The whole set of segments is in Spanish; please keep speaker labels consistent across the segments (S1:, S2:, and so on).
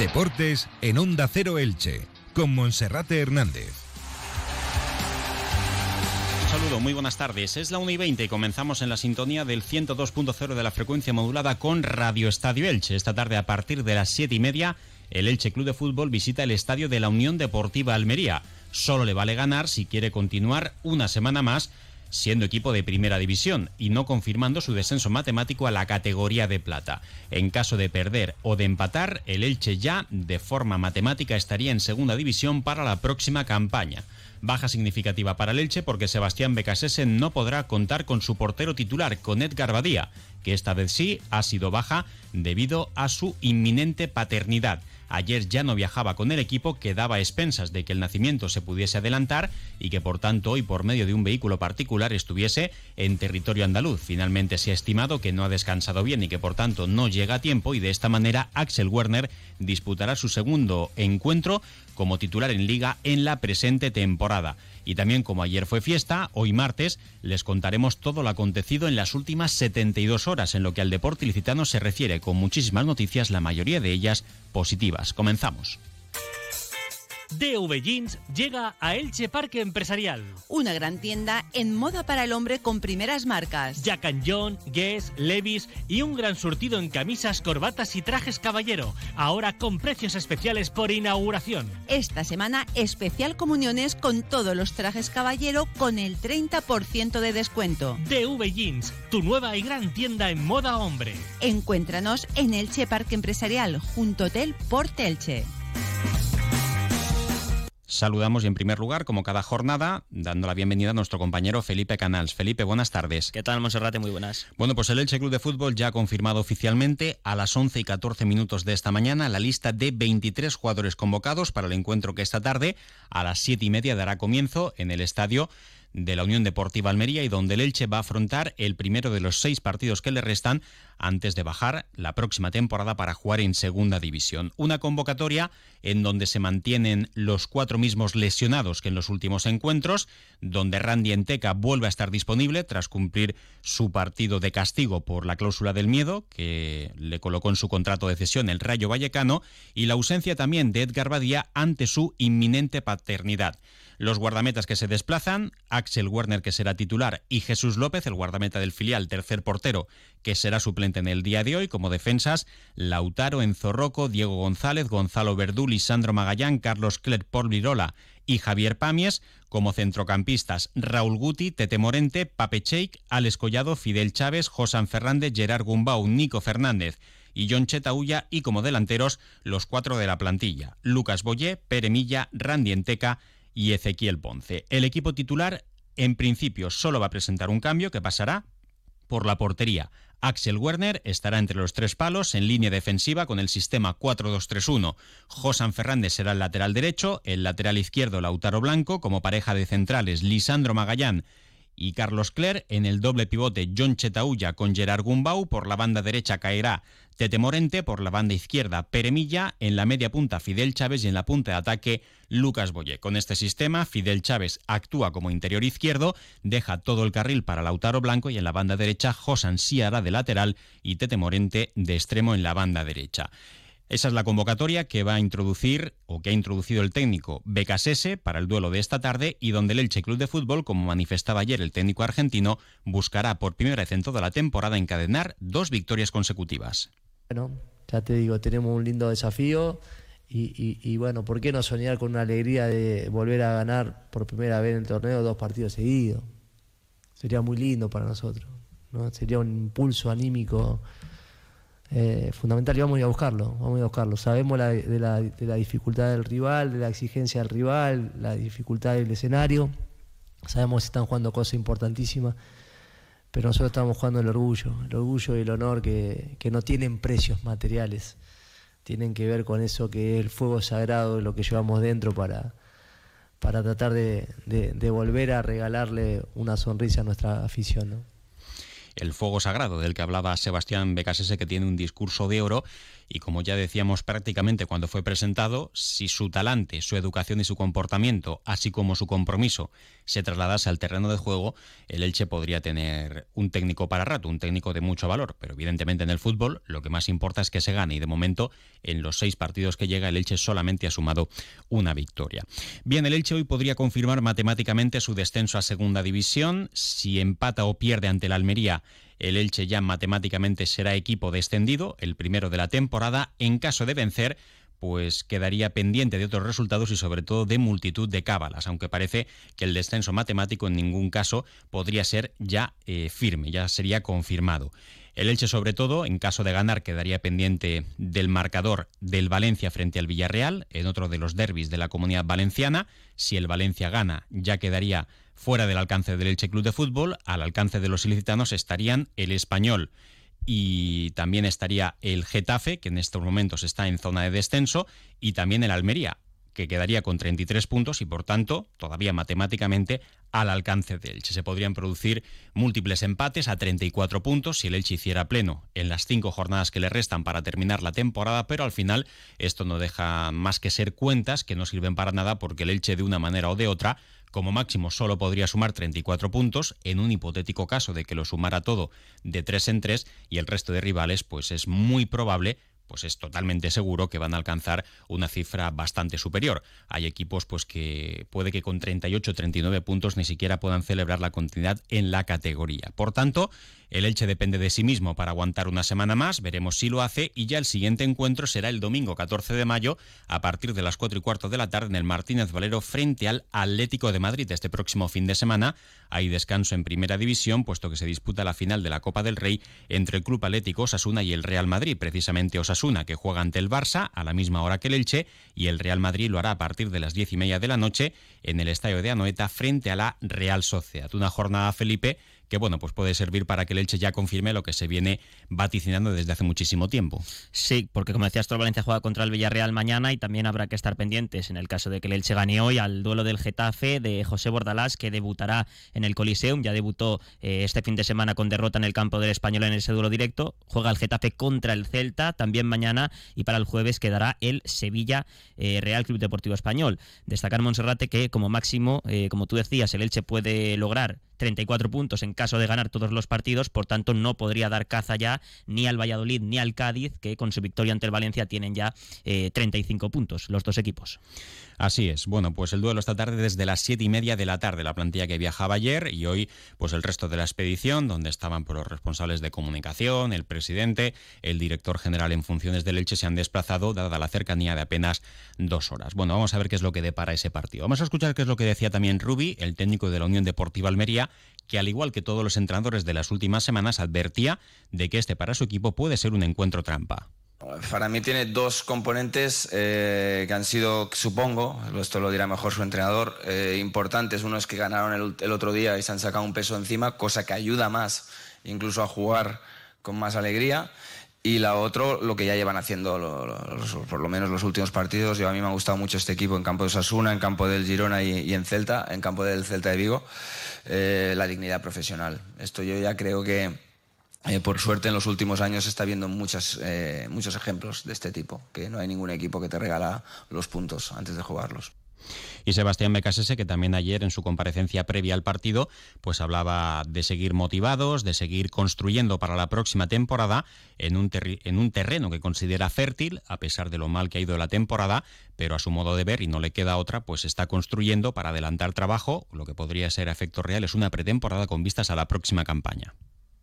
S1: Deportes en Onda Cero Elche, con Monserrate Hernández.
S2: saludo, muy buenas tardes. Es la 1 y 20 y comenzamos en la sintonía del 102.0 de la frecuencia modulada con Radio Estadio Elche. Esta tarde a partir de las 7 y media, el Elche Club de Fútbol visita el estadio de la Unión Deportiva Almería. Solo le vale ganar si quiere continuar una semana más siendo equipo de primera división y no confirmando su descenso matemático a la categoría de plata. En caso de perder o de empatar, el Elche ya, de forma matemática, estaría en segunda división para la próxima campaña. Baja significativa para el Elche porque Sebastián Becasese no podrá contar con su portero titular, con Edgar Badía, que esta vez sí ha sido baja debido a su inminente paternidad. Ayer ya no viajaba con el equipo, que daba expensas de que el nacimiento se pudiese adelantar y que por tanto hoy por medio de un vehículo particular estuviese en territorio andaluz. Finalmente se ha estimado que no ha descansado bien y que por tanto no llega a tiempo y de esta manera Axel Werner disputará su segundo encuentro como titular en liga en la presente temporada. Y también como ayer fue fiesta, hoy martes les contaremos todo lo acontecido en las últimas 72 horas en lo que al deporte ilicitano se refiere, con muchísimas noticias, la mayoría de ellas positivas. Comenzamos.
S3: DV Jeans llega a Elche Parque Empresarial.
S4: Una gran tienda en moda para el hombre con primeras marcas.
S3: Jack and John, Guess, Levis y un gran surtido en camisas, corbatas y trajes caballero. Ahora con precios especiales por inauguración.
S4: Esta semana especial comuniones con todos los trajes caballero con el 30% de descuento.
S3: DV Jeans, tu nueva y gran tienda en moda hombre.
S4: Encuéntranos en Elche Parque Empresarial junto Hotel Portelche.
S2: Saludamos y en primer lugar, como cada jornada, dando la bienvenida a nuestro compañero Felipe Canals. Felipe, buenas tardes.
S5: ¿Qué tal, Monserrate? Muy buenas.
S2: Bueno, pues el Elche Club de Fútbol ya ha confirmado oficialmente a las 11 y 14 minutos de esta mañana la lista de 23 jugadores convocados para el encuentro que esta tarde a las 7 y media dará comienzo en el estadio de la Unión Deportiva Almería y donde el Elche va a afrontar el primero de los seis partidos que le restan antes de bajar la próxima temporada para jugar en segunda división. Una convocatoria en donde se mantienen los cuatro mismos lesionados que en los últimos encuentros, donde Randy Enteca vuelve a estar disponible tras cumplir su partido de castigo por la cláusula del miedo que le colocó en su contrato de cesión el Rayo Vallecano y la ausencia también de Edgar Badía ante su inminente paternidad. Los guardametas que se desplazan, Axel Werner que será titular y Jesús López, el guardameta del filial, tercer portero, que será suplente en el día de hoy como defensas, Lautaro Enzorroco, Diego González, Gonzalo Verdú, Lisandro Magallán, Carlos Clerc Virola y Javier Pamies, como centrocampistas Raúl Guti, Tete Morente, Pape Cheik, Alex Collado, Fidel Chávez, Josan Fernández, Gerard Gumbau, Nico Fernández y John Chetaulla y como delanteros los cuatro de la plantilla, Lucas Boyé, Pere Milla, Randy Enteca y Ezequiel Ponce. El equipo titular, en principio, solo va a presentar un cambio que pasará por la portería. Axel Werner estará entre los tres palos en línea defensiva con el sistema 4-2-3-1. Josan Fernández será el lateral derecho, el lateral izquierdo Lautaro Blanco, como pareja de centrales Lisandro Magallán y Carlos Cler. En el doble pivote John Chetaulla con Gerard Gumbau. Por la banda derecha caerá Tete Morente. Por la banda izquierda Peremilla. En la media punta Fidel Chávez y en la punta de ataque Lucas Boye. Con este sistema Fidel Chávez actúa como interior izquierdo, deja todo el carril para Lautaro Blanco y en la banda derecha Josan Siara de lateral y Tete Morente de extremo en la banda derecha. Esa es la convocatoria que va a introducir o que ha introducido el técnico Becasese para el duelo de esta tarde y donde el Elche Club de Fútbol, como manifestaba ayer el técnico argentino, buscará por primera vez en toda la temporada encadenar dos victorias consecutivas.
S6: Bueno, ya te digo, tenemos un lindo desafío y, bueno, ¿por qué no soñar con una alegría de volver a ganar por primera vez en el torneo dos partidos seguidos? Sería muy lindo para nosotros, ¿no? Sería un impulso anímico eh, fundamental y vamos a ir a buscarlo, vamos a buscarlo. Sabemos de, la, dificultad del rival, de la exigencia del rival, la dificultad del escenario, sabemos que están jugando cosas importantísimas, pero nosotros estamos jugando el orgullo, el orgullo y el honor que, no tienen precios materiales, tienen que ver con eso que es el fuego sagrado, lo que llevamos dentro para, para tratar de, de volver a regalarle una sonrisa a nuestra afición.
S2: El fuego sagrado del que hablaba Sebastián Becasese, que tiene un discurso de oro y como ya decíamos prácticamente cuando fue presentado, si su talante, su educación y su comportamiento, así como su compromiso, se trasladase al terreno de juego, el Elche podría tener un técnico para rato, un técnico de mucho valor. Pero evidentemente en el fútbol lo que más importa es que se gane y de momento en los seis partidos que llega el Elche solamente ha sumado una victoria. Bien, el Elche hoy podría confirmar matemáticamente su descenso a segunda división. Si empata o pierde ante la Almería, el Elche ya matemáticamente será equipo descendido, el primero de la temporada. En caso de vencer, pues quedaría pendiente de otros resultados y sobre todo de multitud de cábalas, aunque parece que el descenso matemático en ningún caso podría ser ya eh, firme, ya sería confirmado. El Elche, sobre todo, en caso de ganar, quedaría pendiente del marcador del Valencia frente al Villarreal, en otro de los derbis de la comunidad valenciana. Si el Valencia gana, ya quedaría fuera del alcance del Elche Club de Fútbol. Al alcance de los ilicitanos estarían el Español y también estaría el Getafe, que en estos momentos está en zona de descenso, y también el Almería, que quedaría con 33 puntos y por tanto todavía matemáticamente al alcance de Elche. Se podrían producir múltiples empates a 34 puntos si el Elche hiciera pleno en las cinco jornadas que le restan para terminar la temporada, pero al final esto no deja más que ser cuentas que no sirven para nada porque el Elche de una manera o de otra como máximo solo podría sumar 34 puntos en un hipotético caso de que lo sumara todo de 3 en 3 y el resto de rivales pues es muy probable pues es totalmente seguro que van a alcanzar una cifra bastante superior. Hay equipos pues que puede que con 38 o 39 puntos ni siquiera puedan celebrar la continuidad en la categoría. Por tanto, el Elche depende de sí mismo para aguantar una semana más, veremos si lo hace y ya el siguiente encuentro será el domingo 14 de mayo a partir de las 4 y cuarto de la tarde en el Martínez Valero frente al Atlético de Madrid. Este próximo fin de semana hay descanso en primera división puesto que se disputa la final de la Copa del Rey entre el Club Atlético Osasuna y el Real Madrid. Precisamente Osasuna que juega ante el Barça a la misma hora que el Elche y el Real Madrid lo hará a partir de las diez y media de la noche en el Estadio de Anoeta frente a la Real Sociedad. Una jornada, Felipe, que bueno, pues puede servir para que el Elche ya confirme lo que se viene vaticinando desde hace muchísimo tiempo.
S5: Sí, porque como decías, todo Valencia juega contra el Villarreal mañana y también habrá que estar pendientes en el caso de que el Elche gane hoy al duelo del Getafe de José Bordalás, que debutará en el Coliseum, ya debutó eh, este fin de semana con derrota en el campo del Español en ese duelo directo, juega el Getafe contra el Celta también mañana y para el jueves quedará el Sevilla eh, Real Club Deportivo Español. Destacar Monserrate que como máximo, eh, como tú decías, el Elche puede lograr 34 puntos en caso de ganar todos los partidos, por tanto no podría dar caza ya ni al Valladolid ni al Cádiz, que con su victoria ante el Valencia tienen ya 35 eh, puntos los dos equipos.
S2: Así es. Bueno, pues el duelo esta tarde desde las siete y media de la tarde, la plantilla que viajaba ayer y hoy, pues el resto de la expedición, donde estaban por pues, los responsables de comunicación, el presidente, el director general en funciones del Elche, se han desplazado, dada la cercanía de apenas dos horas. Bueno, vamos a ver qué es lo que depara ese partido. Vamos a escuchar qué es lo que decía también Rubi, el técnico de la Unión Deportiva Almería, que al igual que todos los entrenadores de las últimas semanas, advertía de que este para su equipo puede ser un encuentro trampa.
S7: Para mí tiene dos componentes eh, que han sido, supongo, esto lo dirá mejor su entrenador, eh, importantes. Uno es que ganaron el, otro día y se han sacado un peso encima, cosa que ayuda más incluso a jugar con más alegría. Y la otra, lo que ya llevan haciendo por lo menos los últimos partidos. Yo, a mí me ha gustado mucho este equipo en campo de Sasuna, en campo del Girona y, en Celta, en campo del Celta de Vigo, eh, la dignidad profesional. Esto yo ya creo que eh, por suerte en los últimos años está viendo eh, muchos ejemplos de este tipo, que no hay ningún equipo que te regala los puntos antes de jugarlos.
S2: Y Sebastián Becasese, que también ayer en su comparecencia previa al partido, pues hablaba de seguir motivados, de seguir construyendo para la próxima temporada en un, en un terreno que considera fértil, a pesar de lo mal que ha ido la temporada, pero a su modo de ver, y no le queda otra, pues está construyendo para adelantar trabajo, lo que podría ser a efectos reales una pretemporada con vistas a la próxima campaña.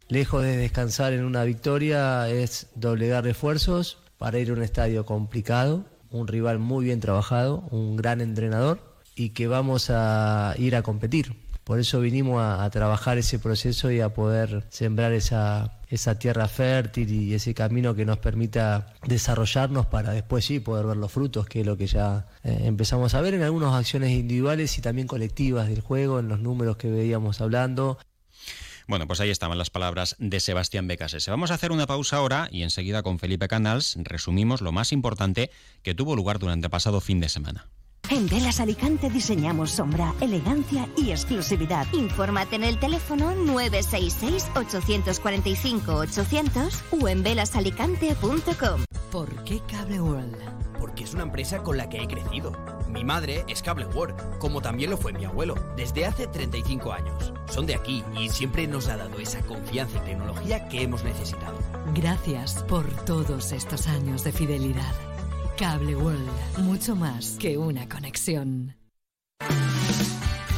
S6: Lejos de descansar en una victoria, es doblegar refuerzos para ir a un estadio complicado, un rival muy bien trabajado, un gran entrenador y que vamos a ir a competir. Por eso vinimos a, trabajar ese proceso y a poder sembrar esa, esa tierra fértil y ese camino que nos permita desarrollarnos para después sí poder ver los frutos, que es lo que ya eh, empezamos a ver en algunas acciones individuales y también colectivas del juego, en los números que veíamos hablando.
S2: Bueno, pues ahí estaban las palabras de Sebastián Becasese. Vamos a hacer una pausa ahora y enseguida con Felipe Canals resumimos lo más importante que tuvo lugar durante el pasado fin de semana.
S8: En Velas Alicante diseñamos sombra, elegancia y exclusividad.
S9: Infórmate en el teléfono 966-845-800 o en velasalicante.com.
S10: ¿Por qué Cable World?
S11: Porque es una empresa con la que he crecido. Mi madre es Cable World, como también lo fue mi abuelo, desde hace 35 años. Son de aquí y siempre nos ha dado esa confianza y tecnología que hemos necesitado.
S10: Gracias por todos estos años de fidelidad. Cable World, mucho más que una conexión.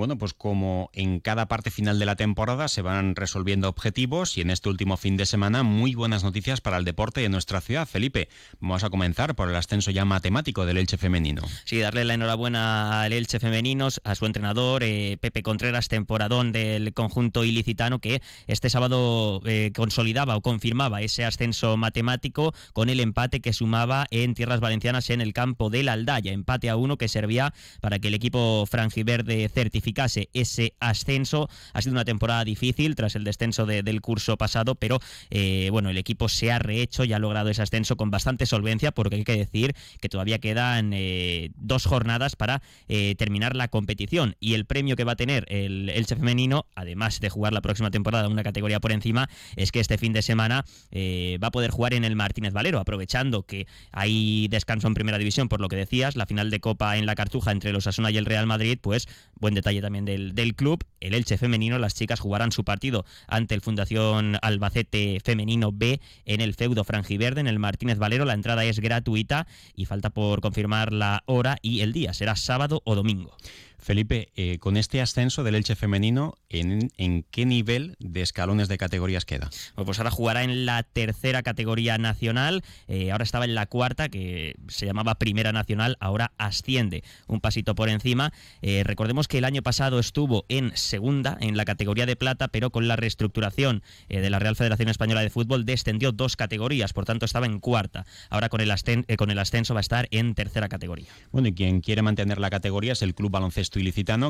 S2: Bueno, pues como en cada parte final de la temporada se van resolviendo objetivos y en este último fin de semana muy buenas noticias para el deporte de nuestra ciudad. Felipe, vamos a comenzar por el ascenso ya matemático del Elche femenino.
S5: Sí, darle la enhorabuena al Elche femenino, a su entrenador eh, Pepe Contreras, temporadón del conjunto ilicitano que este sábado eh, consolidaba o confirmaba ese ascenso matemático con el empate que sumaba en tierras valencianas en el campo de la Aldaya, empate a uno que servía para que el equipo franjiverde ese ascenso. Ha sido una temporada difícil tras el descenso del curso pasado, pero eh, bueno, el equipo se ha rehecho y ha logrado ese ascenso con bastante solvencia, porque hay que decir que todavía quedan eh, dos jornadas para eh, terminar la competición. Y el premio que va a tener el Elche femenino, además de jugar la próxima temporada una categoría por encima, es que este fin de semana va a poder jugar en el Martínez Valero, aprovechando que hay descanso en primera división, por lo que decías, la final de Copa en la Cartuja entre los Asuna y el Real Madrid, pues buen detalle también del, del, club. El Elche femenino, las chicas jugarán su partido ante el Fundación Albacete Femenino B en el feudo Frangiverde, en el Martínez Valero. La entrada es gratuita y falta por confirmar la hora y el día. Será sábado o domingo.
S2: Felipe, eh, con este ascenso del Elche femenino, ¿en, ¿en, qué nivel de escalones de categorías queda?
S5: pues ahora jugará en la tercera categoría nacional, eh, ahora estaba en la cuarta, que se llamaba Primera Nacional, ahora asciende un pasito por encima. Eh, recordemos que el año pasado estuvo en segunda, en la categoría de plata, pero con la reestructuración de la Real Federación Española de Fútbol descendió dos categorías, por tanto estaba en cuarta. Ahora con el, con el ascenso va a estar en tercera categoría.
S2: Bueno, y quien quiere mantener la categoría es el Club Baloncesto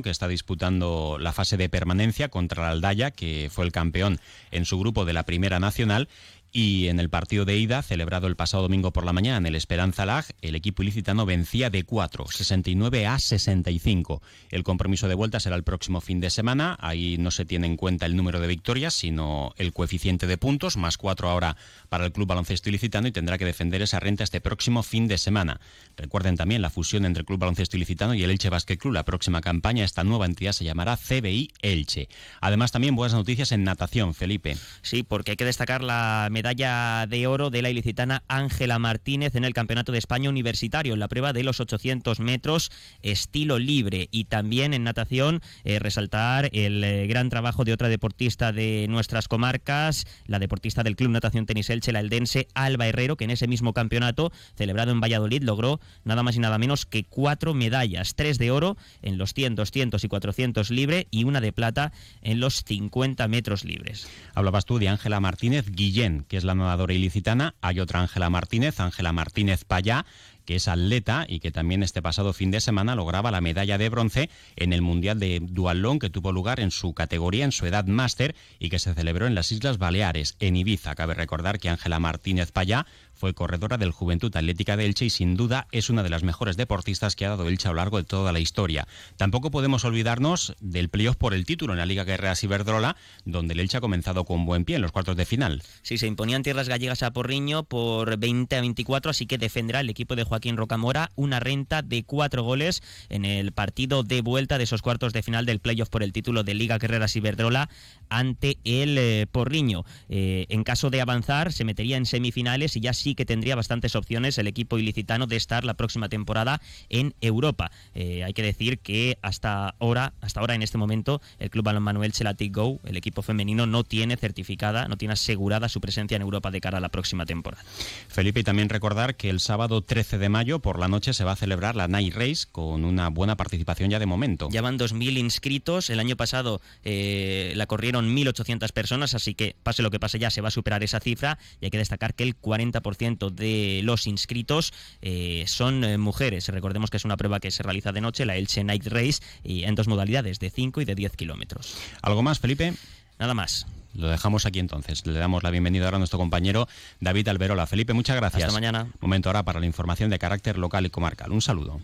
S2: que está disputando la fase de permanencia contra la Aldaya, que fue el campeón en su grupo de la Primera Nacional y en el partido de ida, celebrado el pasado domingo por la mañana en el Esperanza Lag, el equipo ilicitano vencía de 4, 69 a 65. El compromiso de vuelta será el próximo fin de semana. Ahí no se tiene en cuenta el número de victorias, sino el coeficiente de puntos, más 4 ahora para el Club Baloncesto Ilicitano y tendrá que defender esa renta este próximo fin de semana. Recuerden también la fusión entre el Club Baloncesto Ilicitano y el Elche Basket Club. La próxima campaña, esta nueva entidad se llamará CBI Elche. Además, también buenas noticias en natación, Felipe.
S5: Sí, porque hay que destacar la medalla de oro de la ilicitana Ángela Martínez en el Campeonato de España Universitario, en la prueba de los 800 metros estilo libre. Y también en natación eh, resaltar el eh, gran trabajo de otra deportista de nuestras comarcas, la deportista del Club Natación Tenis Elche, la eldense Alba Herrero, que en ese mismo campeonato celebrado en Valladolid logró nada más y nada menos que cuatro medallas, tres de oro en los 100, 200 y 400 libre y una de plata en los 50 metros libres.
S2: Hablabas tú de Ángela Martínez Guillén, que es la nadadora ilicitana. Hay otra Ángela Martínez, Ángela Martínez Payá, que es atleta y que también este pasado fin de semana lograba la medalla de bronce en el Mundial de Dualón que tuvo lugar en su categoría, en su edad máster y que se celebró en las Islas Baleares, en Ibiza. Cabe recordar que Ángela Martínez Payá fue corredora del Juventud Atlética de Elche y sin duda es una de las mejores deportistas que ha dado Elche a lo largo de toda la historia. Tampoco podemos olvidarnos del playoff por el título en la Liga Guerreras Iberdrola, donde el Elche ha comenzado con buen pie en los cuartos de final.
S5: Sí, se imponían tierras gallegas a Porriño por 20 a 24, así que defenderá el equipo de Joaquín Rocamora una renta de cuatro goles en el partido de vuelta de esos cuartos de final del playoff por el título de Liga Guerreras Iberdrola ante el eh, Porriño. Eh, en caso de avanzar, se metería en semifinales y ya sí sí que tendría bastantes opciones el equipo ilicitano de estar la próxima temporada en Europa. Eh, hay que decir que hasta ahora, hasta ahora en este momento, el Club Manuel Chelatic Go, el equipo femenino, no tiene certificada, no tiene asegurada su presencia en Europa de cara a la próxima temporada.
S2: Felipe, y también recordar que el sábado 13 de mayo por la noche se va a celebrar la Night Race con una buena participación ya de momento.
S5: Ya van 2.000 inscritos. El año pasado eh, la corrieron 1.800 personas, así que pase lo que pase ya se va a superar esa cifra. Y hay que destacar que el 40% de los inscritos eh, son eh, mujeres. Recordemos que es una prueba que se realiza de noche, la Elche Night Race, y en dos modalidades, de 5 y de 10 kilómetros.
S2: ¿Algo más, Felipe?
S5: Nada más.
S2: Lo dejamos aquí entonces. Le damos la bienvenida ahora a nuestro compañero David Alberola. Felipe, muchas gracias.
S5: Hasta mañana.
S2: Momento ahora para la información de carácter local y comarcal. Un saludo.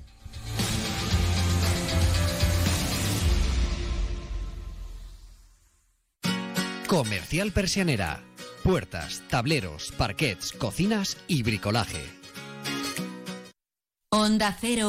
S12: Comercial Persianera. Puertas, tableros, parquets, cocinas y bricolaje.
S13: Onda Cero